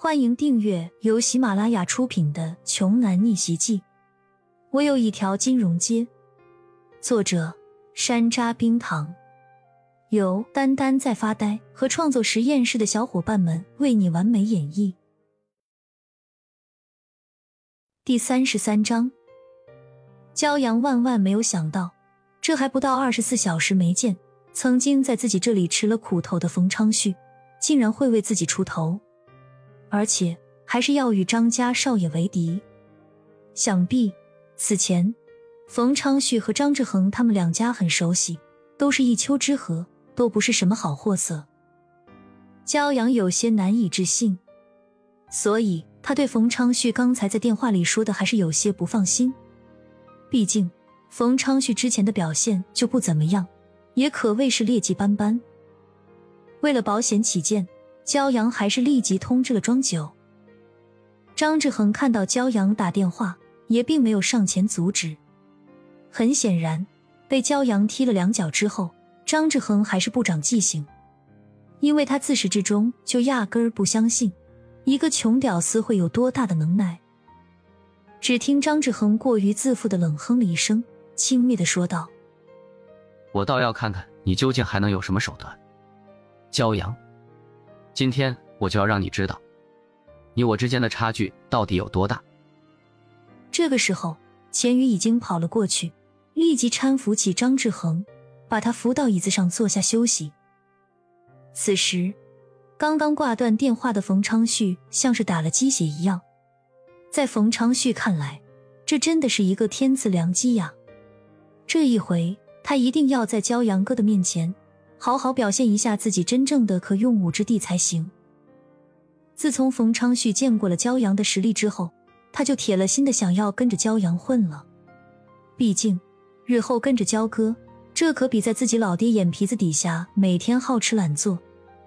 欢迎订阅由喜马拉雅出品的《穷男逆袭记》。我有一条金融街。作者：山楂冰糖，由丹丹在发呆和创作实验室的小伙伴们为你完美演绎。第三十三章，骄阳万万没有想到，这还不到二十四小时没见，曾经在自己这里吃了苦头的冯昌旭，竟然会为自己出头。而且还是要与张家少爷为敌，想必此前冯昌旭和张志恒他们两家很熟悉，都是一丘之貉，都不是什么好货色。骄阳有些难以置信，所以他对冯昌旭刚才在电话里说的还是有些不放心。毕竟冯昌旭之前的表现就不怎么样，也可谓是劣迹斑斑。为了保险起见。骄阳还是立即通知了庄九。张志恒看到骄阳打电话，也并没有上前阻止。很显然，被骄阳踢了两脚之后，张志恒还是不长记性，因为他自始至终就压根儿不相信一个穷屌丝会有多大的能耐。只听张志恒过于自负的冷哼了一声，轻蔑的说道：“我倒要看看你究竟还能有什么手段，骄阳。”今天我就要让你知道，你我之间的差距到底有多大。这个时候，钱宇已经跑了过去，立即搀扶起张志恒，把他扶到椅子上坐下休息。此时，刚刚挂断电话的冯昌旭像是打了鸡血一样，在冯昌旭看来，这真的是一个天赐良机呀！这一回，他一定要在骄阳哥的面前。好好表现一下自己真正的可用武之地才行。自从冯昌旭见过了骄阳的实力之后，他就铁了心的想要跟着骄阳混了。毕竟，日后跟着焦哥，这可比在自己老爹眼皮子底下每天好吃懒做、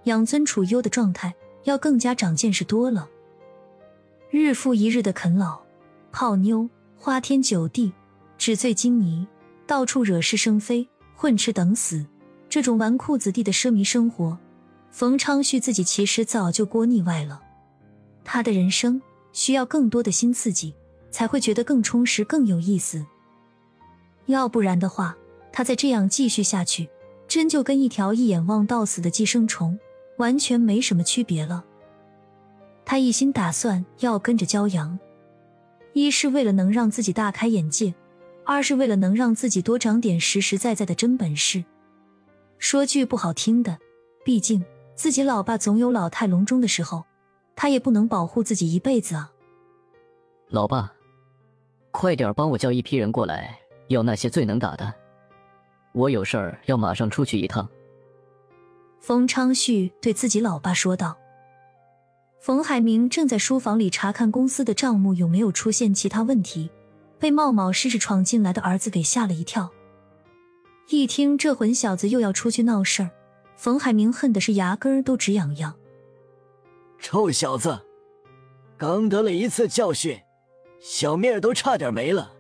养尊处优的状态要更加长见识多了。日复一日的啃老、泡妞、花天酒地、纸醉金迷，到处惹是生非、混吃等死。这种纨绔子弟的奢靡生活，冯昌旭自己其实早就过腻歪了。他的人生需要更多的新刺激，才会觉得更充实、更有意思。要不然的话，他再这样继续下去，真就跟一条一眼望到死的寄生虫，完全没什么区别了。他一心打算要跟着骄阳，一是为了能让自己大开眼界，二是为了能让自己多长点实实在在的真本事。说句不好听的，毕竟自己老爸总有老态龙钟的时候，他也不能保护自己一辈子啊。老爸，快点帮我叫一批人过来，要那些最能打的。我有事儿要马上出去一趟。冯昌旭对自己老爸说道。冯海明正在书房里查看公司的账目有没有出现其他问题，被冒冒失失闯进来的儿子给吓了一跳。一听这混小子又要出去闹事儿，冯海明恨的是牙根儿都直痒痒。臭小子，刚得了一次教训，小命都差点没了，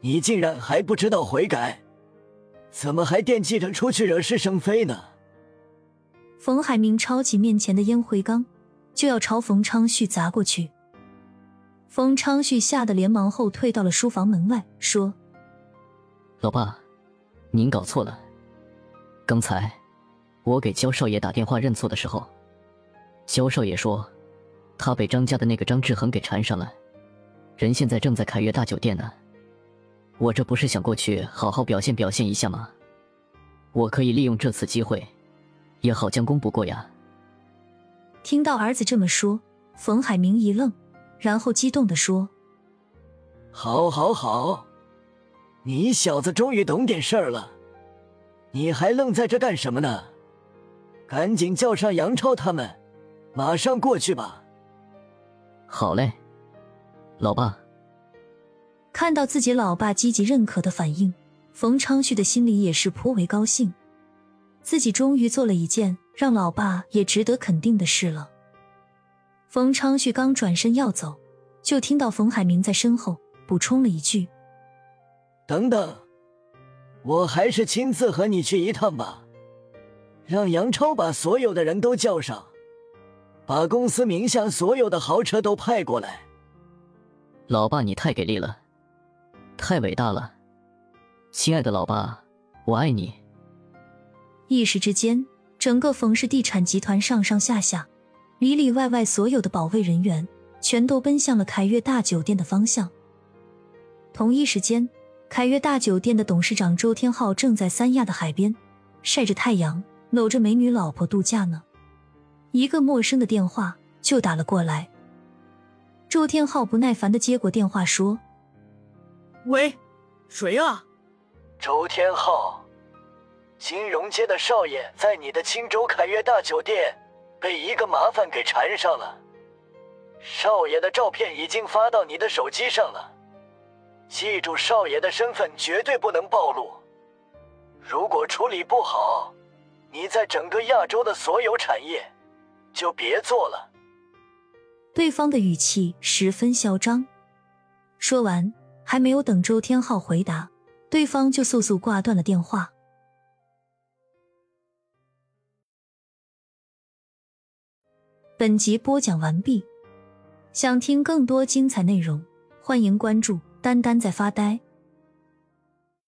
你竟然还不知道悔改，怎么还惦记着出去惹是生非呢？冯海明抄起面前的烟灰缸，就要朝冯昌旭砸过去。冯昌旭吓得连忙后退到了书房门外，说：“老爸。”您搞错了。刚才我给焦少爷打电话认错的时候，焦少爷说他被张家的那个张志恒给缠上了，人现在正在凯悦大酒店呢。我这不是想过去好好表现表现一下吗？我可以利用这次机会，也好将功补过呀。听到儿子这么说，冯海明一愣，然后激动的说：“好，好，好。”你小子终于懂点事儿了，你还愣在这干什么呢？赶紧叫上杨超他们，马上过去吧。好嘞，老爸。看到自己老爸积极认可的反应，冯昌旭的心里也是颇为高兴，自己终于做了一件让老爸也值得肯定的事了。冯昌旭刚转身要走，就听到冯海明在身后补充了一句。等等，我还是亲自和你去一趟吧。让杨超把所有的人都叫上，把公司名下所有的豪车都派过来。老爸，你太给力了，太伟大了，亲爱的老爸，我爱你。一时之间，整个冯氏地产集团上上下下、里里外外所有的保卫人员全都奔向了凯悦大酒店的方向。同一时间，凯悦大酒店的董事长周天浩正在三亚的海边晒着太阳，搂着美女老婆度假呢。一个陌生的电话就打了过来。周天浩不耐烦的接过电话，说：“喂，谁啊？周天浩，金融街的少爷在你的青州凯悦大酒店被一个麻烦给缠上了。少爷的照片已经发到你的手机上了，记住少爷的身份绝对不能暴露。如果处理不好，你在整个亚洲的所有产业就别做了。”对方的语气十分嚣张。说完，还没有等周天浩回答，对方就速速挂断了电话。本集播讲完毕，想听更多精彩内容，欢迎关注“丹丹在发呆”。